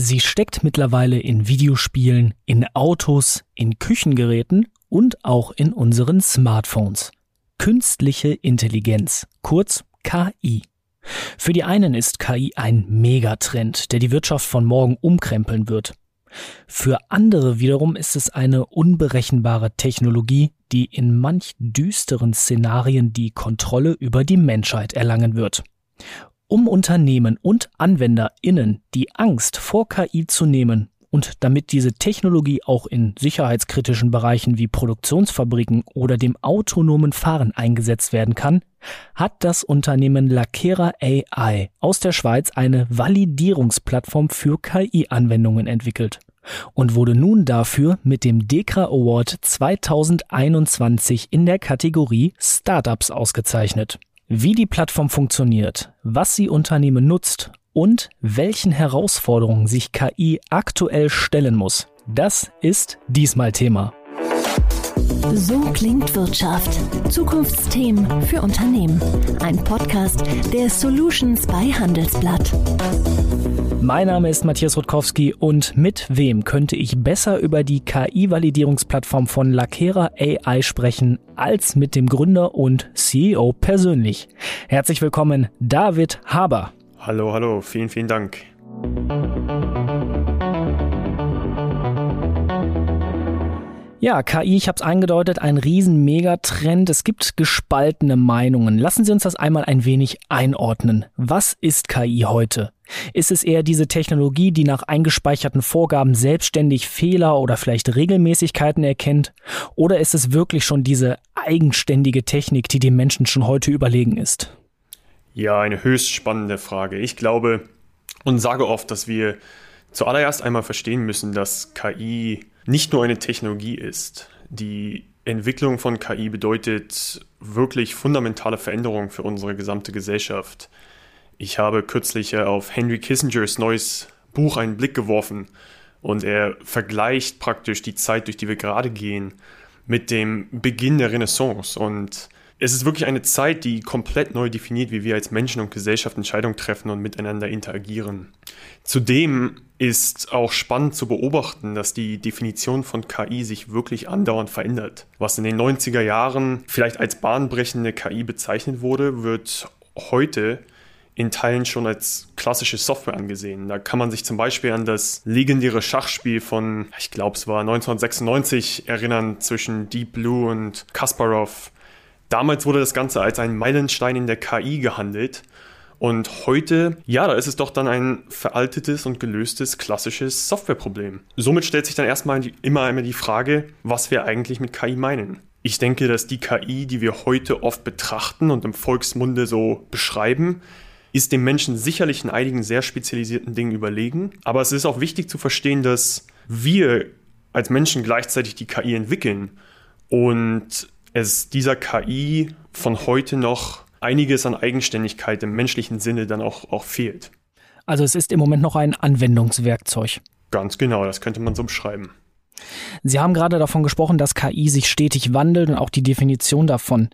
Sie steckt mittlerweile in Videospielen, in Autos, in Küchengeräten und auch in unseren Smartphones. Künstliche Intelligenz, kurz KI. Für die einen ist KI ein Megatrend, der die Wirtschaft von morgen umkrempeln wird. Für andere wiederum ist es eine unberechenbare Technologie, die in manch düsteren Szenarien die Kontrolle über die Menschheit erlangen wird. Um Unternehmen und AnwenderInnen die Angst vor KI zu nehmen und damit diese Technologie auch in sicherheitskritischen Bereichen wie Produktionsfabriken oder dem autonomen Fahren eingesetzt werden kann, hat das Unternehmen Lakera AI aus der Schweiz eine Validierungsplattform für KI-Anwendungen entwickelt und wurde nun dafür mit dem DEKRA Award 2021 in der Kategorie Startups ausgezeichnet. Wie die Plattform funktioniert, was sie Unternehmen nutzt und welchen Herausforderungen sich KI aktuell stellen muss, das ist diesmal Thema. So klingt Wirtschaft. Zukunftsthemen für Unternehmen. Ein Podcast der Solutions bei Handelsblatt. Mein Name ist Matthias Rutkowski und mit wem könnte ich besser über die KI-Validierungsplattform von Lakera AI sprechen als mit dem Gründer und CEO persönlich. Herzlich willkommen, David Haber. Hallo, hallo, vielen, vielen Dank. Ja, KI, ich habe es eingedeutet, ein riesen Megatrend. Es gibt gespaltene Meinungen. Lassen Sie uns das einmal ein wenig einordnen. Was ist KI heute? Ist es eher diese Technologie, die nach eingespeicherten Vorgaben selbstständig Fehler oder vielleicht Regelmäßigkeiten erkennt? Oder ist es wirklich schon diese eigenständige Technik, die dem Menschen schon heute überlegen ist? Ja, eine höchst spannende Frage. Ich glaube und sage oft, dass wir zuallererst einmal verstehen müssen, dass KI nicht nur eine Technologie ist. Die Entwicklung von KI bedeutet wirklich fundamentale Veränderungen für unsere gesamte Gesellschaft. Ich habe kürzlich auf Henry Kissingers neues Buch einen Blick geworfen und er vergleicht praktisch die Zeit, durch die wir gerade gehen, mit dem Beginn der Renaissance. Und es ist wirklich eine Zeit, die komplett neu definiert, wie wir als Menschen und Gesellschaft Entscheidungen treffen und miteinander interagieren. Zudem ist auch spannend zu beobachten, dass die Definition von KI sich wirklich andauernd verändert. Was in den 90er Jahren vielleicht als bahnbrechende KI bezeichnet wurde, wird heute in Teilen schon als klassische Software angesehen. Da kann man sich zum Beispiel an das legendäre Schachspiel von, ich glaube es war 1996 erinnern, zwischen Deep Blue und Kasparov Damals wurde das Ganze als ein Meilenstein in der KI gehandelt. Und heute, ja, da ist es doch dann ein veraltetes und gelöstes klassisches Softwareproblem. Somit stellt sich dann erstmal die, immer einmal die Frage, was wir eigentlich mit KI meinen. Ich denke, dass die KI, die wir heute oft betrachten und im Volksmunde so beschreiben, ist dem Menschen sicherlich in einigen sehr spezialisierten Dingen überlegen. Aber es ist auch wichtig zu verstehen, dass wir als Menschen gleichzeitig die KI entwickeln und es dieser KI von heute noch einiges an Eigenständigkeit im menschlichen Sinne dann auch, auch fehlt. Also es ist im Moment noch ein Anwendungswerkzeug. Ganz genau, das könnte man so beschreiben. Sie haben gerade davon gesprochen, dass KI sich stetig wandelt und auch die Definition davon.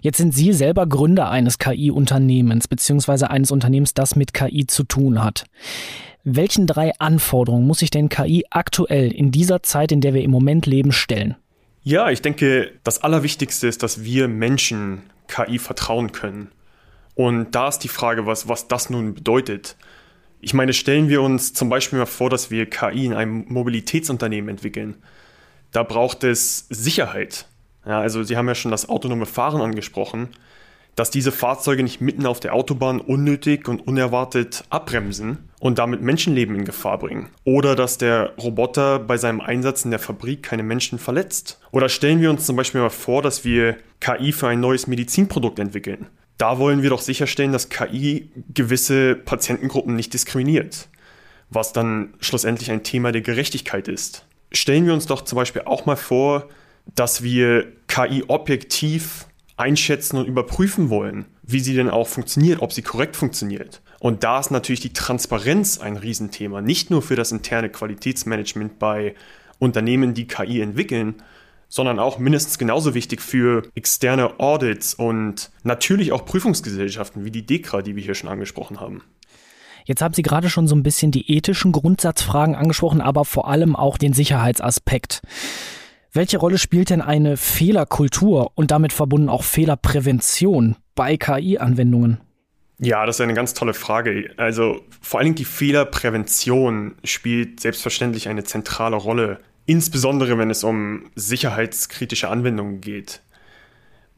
Jetzt sind Sie selber Gründer eines KI-Unternehmens beziehungsweise eines Unternehmens, das mit KI zu tun hat. Welchen drei Anforderungen muss sich denn KI aktuell in dieser Zeit, in der wir im Moment leben, stellen? Ja, ich denke, das Allerwichtigste ist, dass wir Menschen KI vertrauen können. Und da ist die Frage, was, was das nun bedeutet. Ich meine, stellen wir uns zum Beispiel mal vor, dass wir KI in einem Mobilitätsunternehmen entwickeln. Da braucht es Sicherheit. Ja, also Sie haben ja schon das autonome Fahren angesprochen dass diese Fahrzeuge nicht mitten auf der Autobahn unnötig und unerwartet abbremsen und damit Menschenleben in Gefahr bringen. Oder dass der Roboter bei seinem Einsatz in der Fabrik keine Menschen verletzt. Oder stellen wir uns zum Beispiel mal vor, dass wir KI für ein neues Medizinprodukt entwickeln. Da wollen wir doch sicherstellen, dass KI gewisse Patientengruppen nicht diskriminiert, was dann schlussendlich ein Thema der Gerechtigkeit ist. Stellen wir uns doch zum Beispiel auch mal vor, dass wir KI objektiv einschätzen und überprüfen wollen, wie sie denn auch funktioniert, ob sie korrekt funktioniert. Und da ist natürlich die Transparenz ein Riesenthema, nicht nur für das interne Qualitätsmanagement bei Unternehmen, die KI entwickeln, sondern auch mindestens genauso wichtig für externe Audits und natürlich auch Prüfungsgesellschaften wie die DEKRA, die wir hier schon angesprochen haben. Jetzt haben Sie gerade schon so ein bisschen die ethischen Grundsatzfragen angesprochen, aber vor allem auch den Sicherheitsaspekt. Welche Rolle spielt denn eine Fehlerkultur und damit verbunden auch Fehlerprävention bei KI-Anwendungen? Ja, das ist eine ganz tolle Frage. Also vor allen Dingen die Fehlerprävention spielt selbstverständlich eine zentrale Rolle, insbesondere wenn es um sicherheitskritische Anwendungen geht.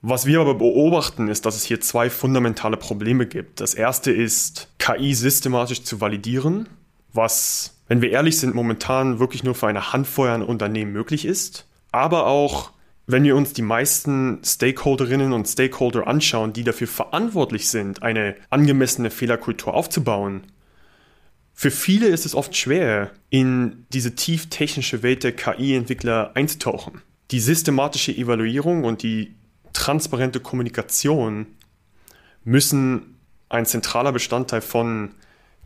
Was wir aber beobachten, ist, dass es hier zwei fundamentale Probleme gibt. Das erste ist, KI systematisch zu validieren, was, wenn wir ehrlich sind, momentan wirklich nur für eine Handvoll an Unternehmen möglich ist. Aber auch, wenn wir uns die meisten Stakeholderinnen und Stakeholder anschauen, die dafür verantwortlich sind, eine angemessene Fehlerkultur aufzubauen, für viele ist es oft schwer, in diese tief technische Welt der KI-Entwickler einzutauchen. Die systematische Evaluierung und die transparente Kommunikation müssen ein zentraler Bestandteil von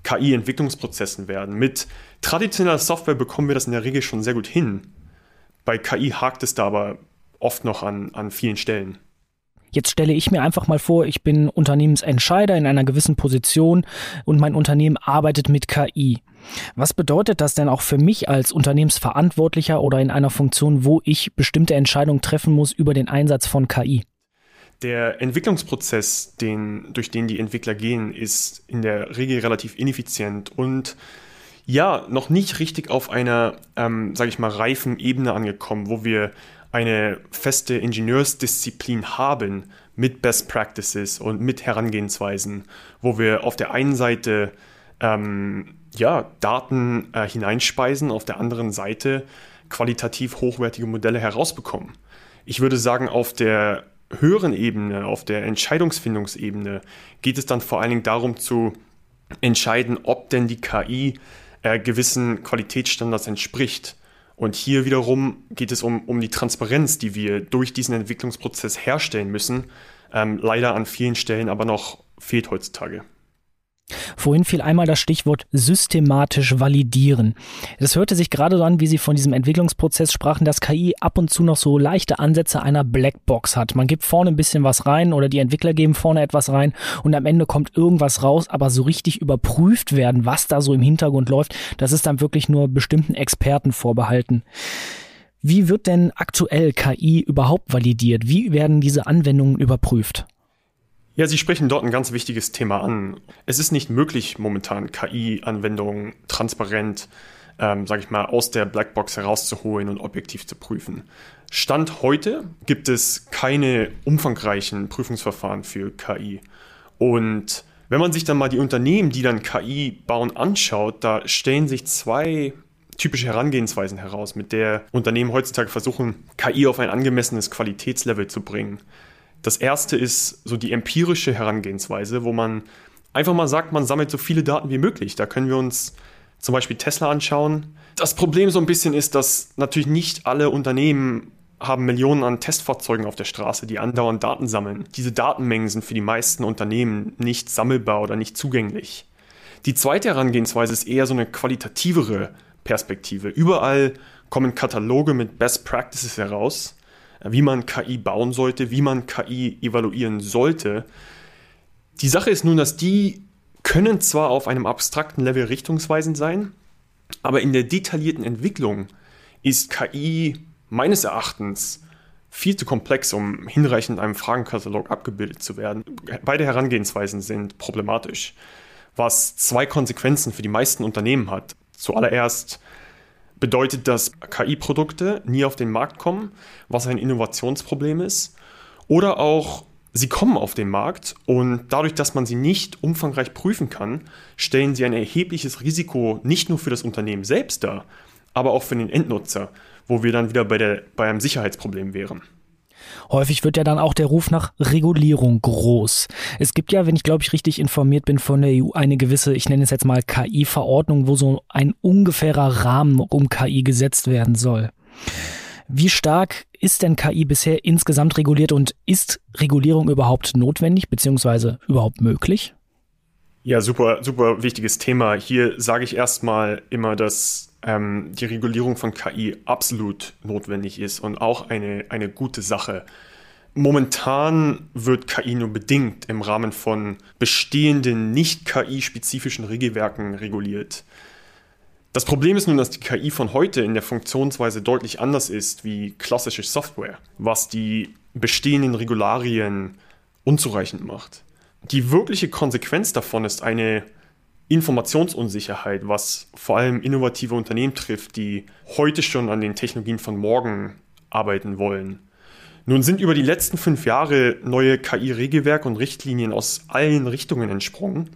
KI-Entwicklungsprozessen werden. Mit traditioneller Software bekommen wir das in der Regel schon sehr gut hin. Bei KI hakt es da aber oft noch an, an vielen Stellen. Jetzt stelle ich mir einfach mal vor, ich bin Unternehmensentscheider in einer gewissen Position und mein Unternehmen arbeitet mit KI. Was bedeutet das denn auch für mich als Unternehmensverantwortlicher oder in einer Funktion, wo ich bestimmte Entscheidungen treffen muss über den Einsatz von KI? Der Entwicklungsprozess, den, durch den die Entwickler gehen, ist in der Regel relativ ineffizient und ja, noch nicht richtig auf einer, ähm, sage ich mal, reifen Ebene angekommen, wo wir eine feste Ingenieursdisziplin haben mit Best Practices und mit Herangehensweisen, wo wir auf der einen Seite ähm, ja, Daten äh, hineinspeisen, auf der anderen Seite qualitativ hochwertige Modelle herausbekommen. Ich würde sagen, auf der höheren Ebene, auf der Entscheidungsfindungsebene geht es dann vor allen Dingen darum zu entscheiden, ob denn die KI äh, gewissen Qualitätsstandards entspricht. Und hier wiederum geht es um, um die Transparenz, die wir durch diesen Entwicklungsprozess herstellen müssen. Ähm, leider an vielen Stellen aber noch fehlt heutzutage. Vorhin fiel einmal das Stichwort systematisch validieren. Es hörte sich gerade so an, wie Sie von diesem Entwicklungsprozess sprachen, dass KI ab und zu noch so leichte Ansätze einer Blackbox hat. Man gibt vorne ein bisschen was rein oder die Entwickler geben vorne etwas rein und am Ende kommt irgendwas raus, aber so richtig überprüft werden, was da so im Hintergrund läuft, das ist dann wirklich nur bestimmten Experten vorbehalten. Wie wird denn aktuell KI überhaupt validiert? Wie werden diese Anwendungen überprüft? Ja, Sie sprechen dort ein ganz wichtiges Thema an. Es ist nicht möglich, momentan KI-Anwendungen transparent, ähm, sage ich mal, aus der Blackbox herauszuholen und objektiv zu prüfen. Stand heute gibt es keine umfangreichen Prüfungsverfahren für KI. Und wenn man sich dann mal die Unternehmen, die dann KI bauen, anschaut, da stellen sich zwei typische Herangehensweisen heraus, mit der Unternehmen heutzutage versuchen, KI auf ein angemessenes Qualitätslevel zu bringen. Das erste ist so die empirische Herangehensweise, wo man einfach mal sagt, man sammelt so viele Daten wie möglich. Da können wir uns zum Beispiel Tesla anschauen. Das Problem so ein bisschen ist, dass natürlich nicht alle Unternehmen haben Millionen an Testfahrzeugen auf der Straße, die andauernd Daten sammeln. Diese Datenmengen sind für die meisten Unternehmen nicht sammelbar oder nicht zugänglich. Die zweite Herangehensweise ist eher so eine qualitativere Perspektive. Überall kommen Kataloge mit Best Practices heraus wie man KI bauen sollte, wie man KI evaluieren sollte. Die Sache ist nun, dass die können zwar auf einem abstrakten Level richtungsweisend sein, aber in der detaillierten Entwicklung ist KI meines Erachtens viel zu komplex, um hinreichend in einem Fragenkatalog abgebildet zu werden. Beide Herangehensweisen sind problematisch, was zwei Konsequenzen für die meisten Unternehmen hat. Zuallererst bedeutet das KI-Produkte nie auf den Markt kommen, was ein Innovationsproblem ist. Oder auch, sie kommen auf den Markt und dadurch, dass man sie nicht umfangreich prüfen kann, stellen sie ein erhebliches Risiko nicht nur für das Unternehmen selbst dar, aber auch für den Endnutzer, wo wir dann wieder bei, der, bei einem Sicherheitsproblem wären. Häufig wird ja dann auch der Ruf nach Regulierung groß. Es gibt ja, wenn ich glaube ich richtig informiert bin von der EU, eine gewisse, ich nenne es jetzt mal KI-Verordnung, wo so ein ungefährer Rahmen um KI gesetzt werden soll. Wie stark ist denn KI bisher insgesamt reguliert und ist Regulierung überhaupt notwendig bzw. überhaupt möglich? Ja, super, super wichtiges Thema. Hier sage ich erstmal immer, dass ähm, die Regulierung von KI absolut notwendig ist und auch eine, eine gute Sache. Momentan wird KI nur bedingt im Rahmen von bestehenden nicht KI-spezifischen Regelwerken reguliert. Das Problem ist nun, dass die KI von heute in der Funktionsweise deutlich anders ist wie klassische Software, was die bestehenden Regularien unzureichend macht. Die wirkliche Konsequenz davon ist eine Informationsunsicherheit, was vor allem innovative Unternehmen trifft, die heute schon an den Technologien von morgen arbeiten wollen. Nun sind über die letzten fünf Jahre neue KI-Regelwerke und Richtlinien aus allen Richtungen entsprungen.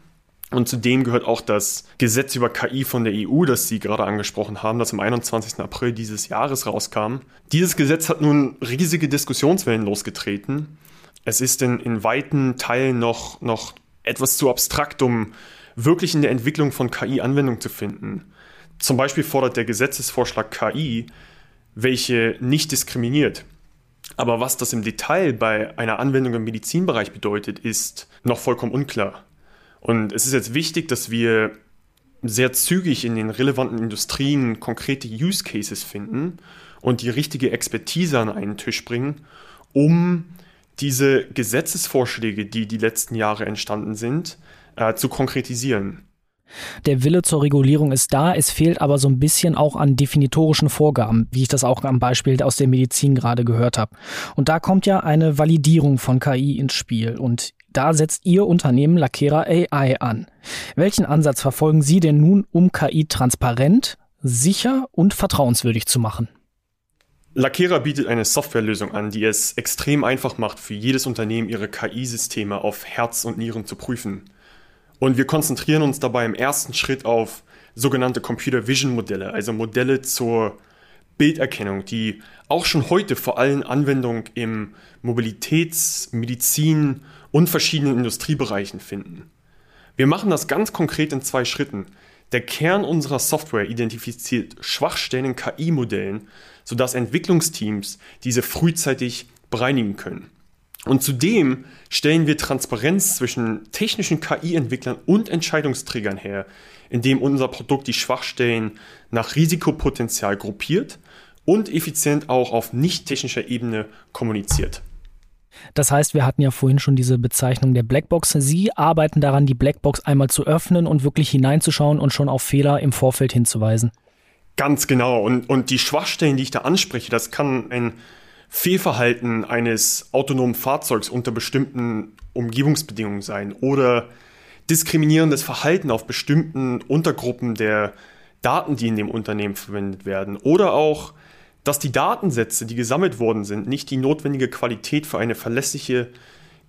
Und zudem gehört auch das Gesetz über KI von der EU, das Sie gerade angesprochen haben, das am 21. April dieses Jahres rauskam. Dieses Gesetz hat nun riesige Diskussionswellen losgetreten. Es ist in, in weiten Teilen noch, noch etwas zu abstrakt, um wirklich in der Entwicklung von KI Anwendung zu finden. Zum Beispiel fordert der Gesetzesvorschlag KI, welche nicht diskriminiert. Aber was das im Detail bei einer Anwendung im Medizinbereich bedeutet, ist noch vollkommen unklar. Und es ist jetzt wichtig, dass wir sehr zügig in den relevanten Industrien konkrete Use Cases finden und die richtige Expertise an einen Tisch bringen, um diese Gesetzesvorschläge, die die letzten Jahre entstanden sind, äh, zu konkretisieren. Der Wille zur Regulierung ist da, es fehlt aber so ein bisschen auch an definitorischen Vorgaben, wie ich das auch am Beispiel aus der Medizin gerade gehört habe. Und da kommt ja eine Validierung von KI ins Spiel und da setzt Ihr Unternehmen Lakera AI an. Welchen Ansatz verfolgen Sie denn nun, um KI transparent, sicher und vertrauenswürdig zu machen? Lakera bietet eine Softwarelösung an, die es extrem einfach macht, für jedes Unternehmen ihre KI-Systeme auf Herz und Nieren zu prüfen. Und wir konzentrieren uns dabei im ersten Schritt auf sogenannte Computer Vision Modelle, also Modelle zur Bilderkennung, die auch schon heute vor allem Anwendung im Mobilitäts-, Medizin- und verschiedenen Industriebereichen finden. Wir machen das ganz konkret in zwei Schritten. Der Kern unserer Software identifiziert Schwachstellen in KI-Modellen, sodass Entwicklungsteams diese frühzeitig bereinigen können. Und zudem stellen wir Transparenz zwischen technischen KI-Entwicklern und Entscheidungsträgern her, indem unser Produkt die Schwachstellen nach Risikopotenzial gruppiert und effizient auch auf nicht technischer Ebene kommuniziert. Das heißt, wir hatten ja vorhin schon diese Bezeichnung der Blackbox. Sie arbeiten daran, die Blackbox einmal zu öffnen und wirklich hineinzuschauen und schon auf Fehler im Vorfeld hinzuweisen. Ganz genau. Und, und die Schwachstellen, die ich da anspreche, das kann ein Fehlverhalten eines autonomen Fahrzeugs unter bestimmten Umgebungsbedingungen sein oder diskriminierendes Verhalten auf bestimmten Untergruppen der Daten, die in dem Unternehmen verwendet werden oder auch, dass die Datensätze, die gesammelt worden sind, nicht die notwendige Qualität für eine verlässliche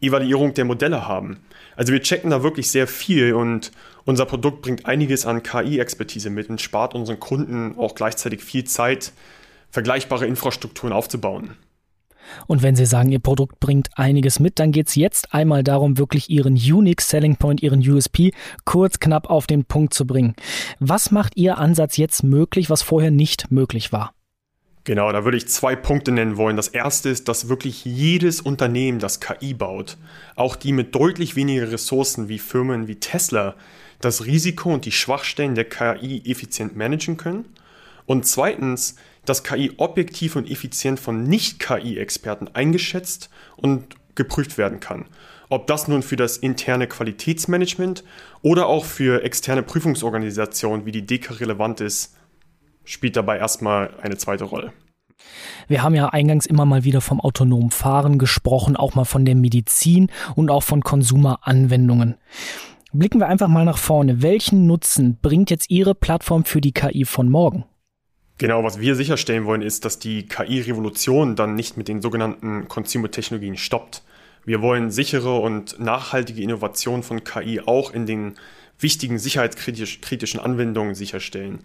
Evaluierung der Modelle haben. Also wir checken da wirklich sehr viel und unser Produkt bringt einiges an KI-Expertise mit und spart unseren Kunden auch gleichzeitig viel Zeit, vergleichbare Infrastrukturen aufzubauen. Und wenn Sie sagen, Ihr Produkt bringt einiges mit, dann geht es jetzt einmal darum, wirklich Ihren Unique Selling Point, Ihren USP kurz knapp auf den Punkt zu bringen. Was macht Ihr Ansatz jetzt möglich, was vorher nicht möglich war? Genau, da würde ich zwei Punkte nennen wollen. Das erste ist, dass wirklich jedes Unternehmen, das KI baut, auch die mit deutlich weniger Ressourcen wie Firmen wie Tesla, das Risiko und die Schwachstellen der KI effizient managen können. Und zweitens, dass KI objektiv und effizient von Nicht-KI-Experten eingeschätzt und geprüft werden kann. Ob das nun für das interne Qualitätsmanagement oder auch für externe Prüfungsorganisationen wie die DECA relevant ist, spielt dabei erstmal eine zweite Rolle. Wir haben ja eingangs immer mal wieder vom autonomen Fahren gesprochen, auch mal von der Medizin und auch von Konsumeranwendungen. Blicken wir einfach mal nach vorne. Welchen Nutzen bringt jetzt Ihre Plattform für die KI von morgen? Genau, was wir sicherstellen wollen, ist, dass die KI-Revolution dann nicht mit den sogenannten Consumer-Technologien stoppt. Wir wollen sichere und nachhaltige Innovation von KI auch in den wichtigen sicherheitskritischen Anwendungen sicherstellen.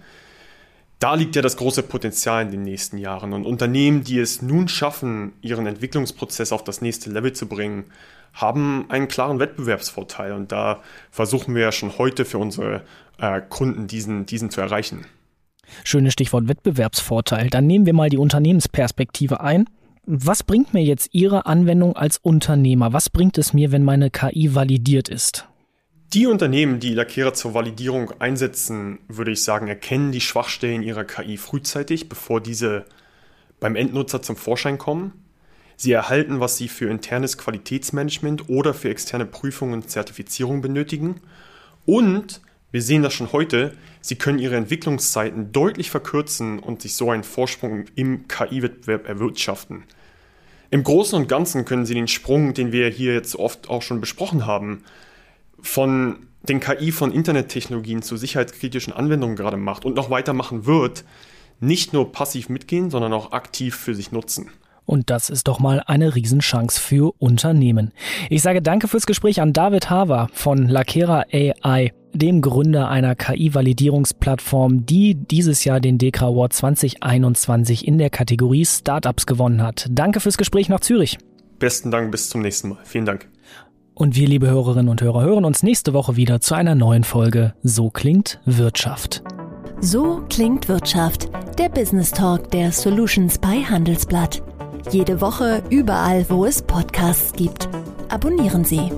Da liegt ja das große Potenzial in den nächsten Jahren. Und Unternehmen, die es nun schaffen, ihren Entwicklungsprozess auf das nächste Level zu bringen, haben einen klaren Wettbewerbsvorteil. Und da versuchen wir ja schon heute für unsere äh, Kunden diesen, diesen zu erreichen. Schönes Stichwort Wettbewerbsvorteil. Dann nehmen wir mal die Unternehmensperspektive ein. Was bringt mir jetzt Ihre Anwendung als Unternehmer? Was bringt es mir, wenn meine KI validiert ist? Die Unternehmen, die Lackierer zur Validierung einsetzen, würde ich sagen, erkennen die Schwachstellen ihrer KI frühzeitig, bevor diese beim Endnutzer zum Vorschein kommen. Sie erhalten, was Sie für internes Qualitätsmanagement oder für externe Prüfungen und Zertifizierung benötigen. Und wir sehen das schon heute, Sie können Ihre Entwicklungszeiten deutlich verkürzen und sich so einen Vorsprung im KI-Wettbewerb erwirtschaften. Im Großen und Ganzen können Sie den Sprung, den wir hier jetzt oft auch schon besprochen haben, von den KI von Internettechnologien zu sicherheitskritischen Anwendungen gerade macht und noch weitermachen wird, nicht nur passiv mitgehen, sondern auch aktiv für sich nutzen. Und das ist doch mal eine Riesenchance für Unternehmen. Ich sage danke fürs Gespräch an David Haver von Lakera AI, dem Gründer einer KI-Validierungsplattform, die dieses Jahr den DEKRA Award 2021 in der Kategorie Startups gewonnen hat. Danke fürs Gespräch nach Zürich. Besten Dank, bis zum nächsten Mal. Vielen Dank. Und wir, liebe Hörerinnen und Hörer, hören uns nächste Woche wieder zu einer neuen Folge So klingt Wirtschaft. So klingt Wirtschaft, der Business Talk der Solutions bei Handelsblatt. Jede Woche überall, wo es Podcasts gibt. Abonnieren Sie.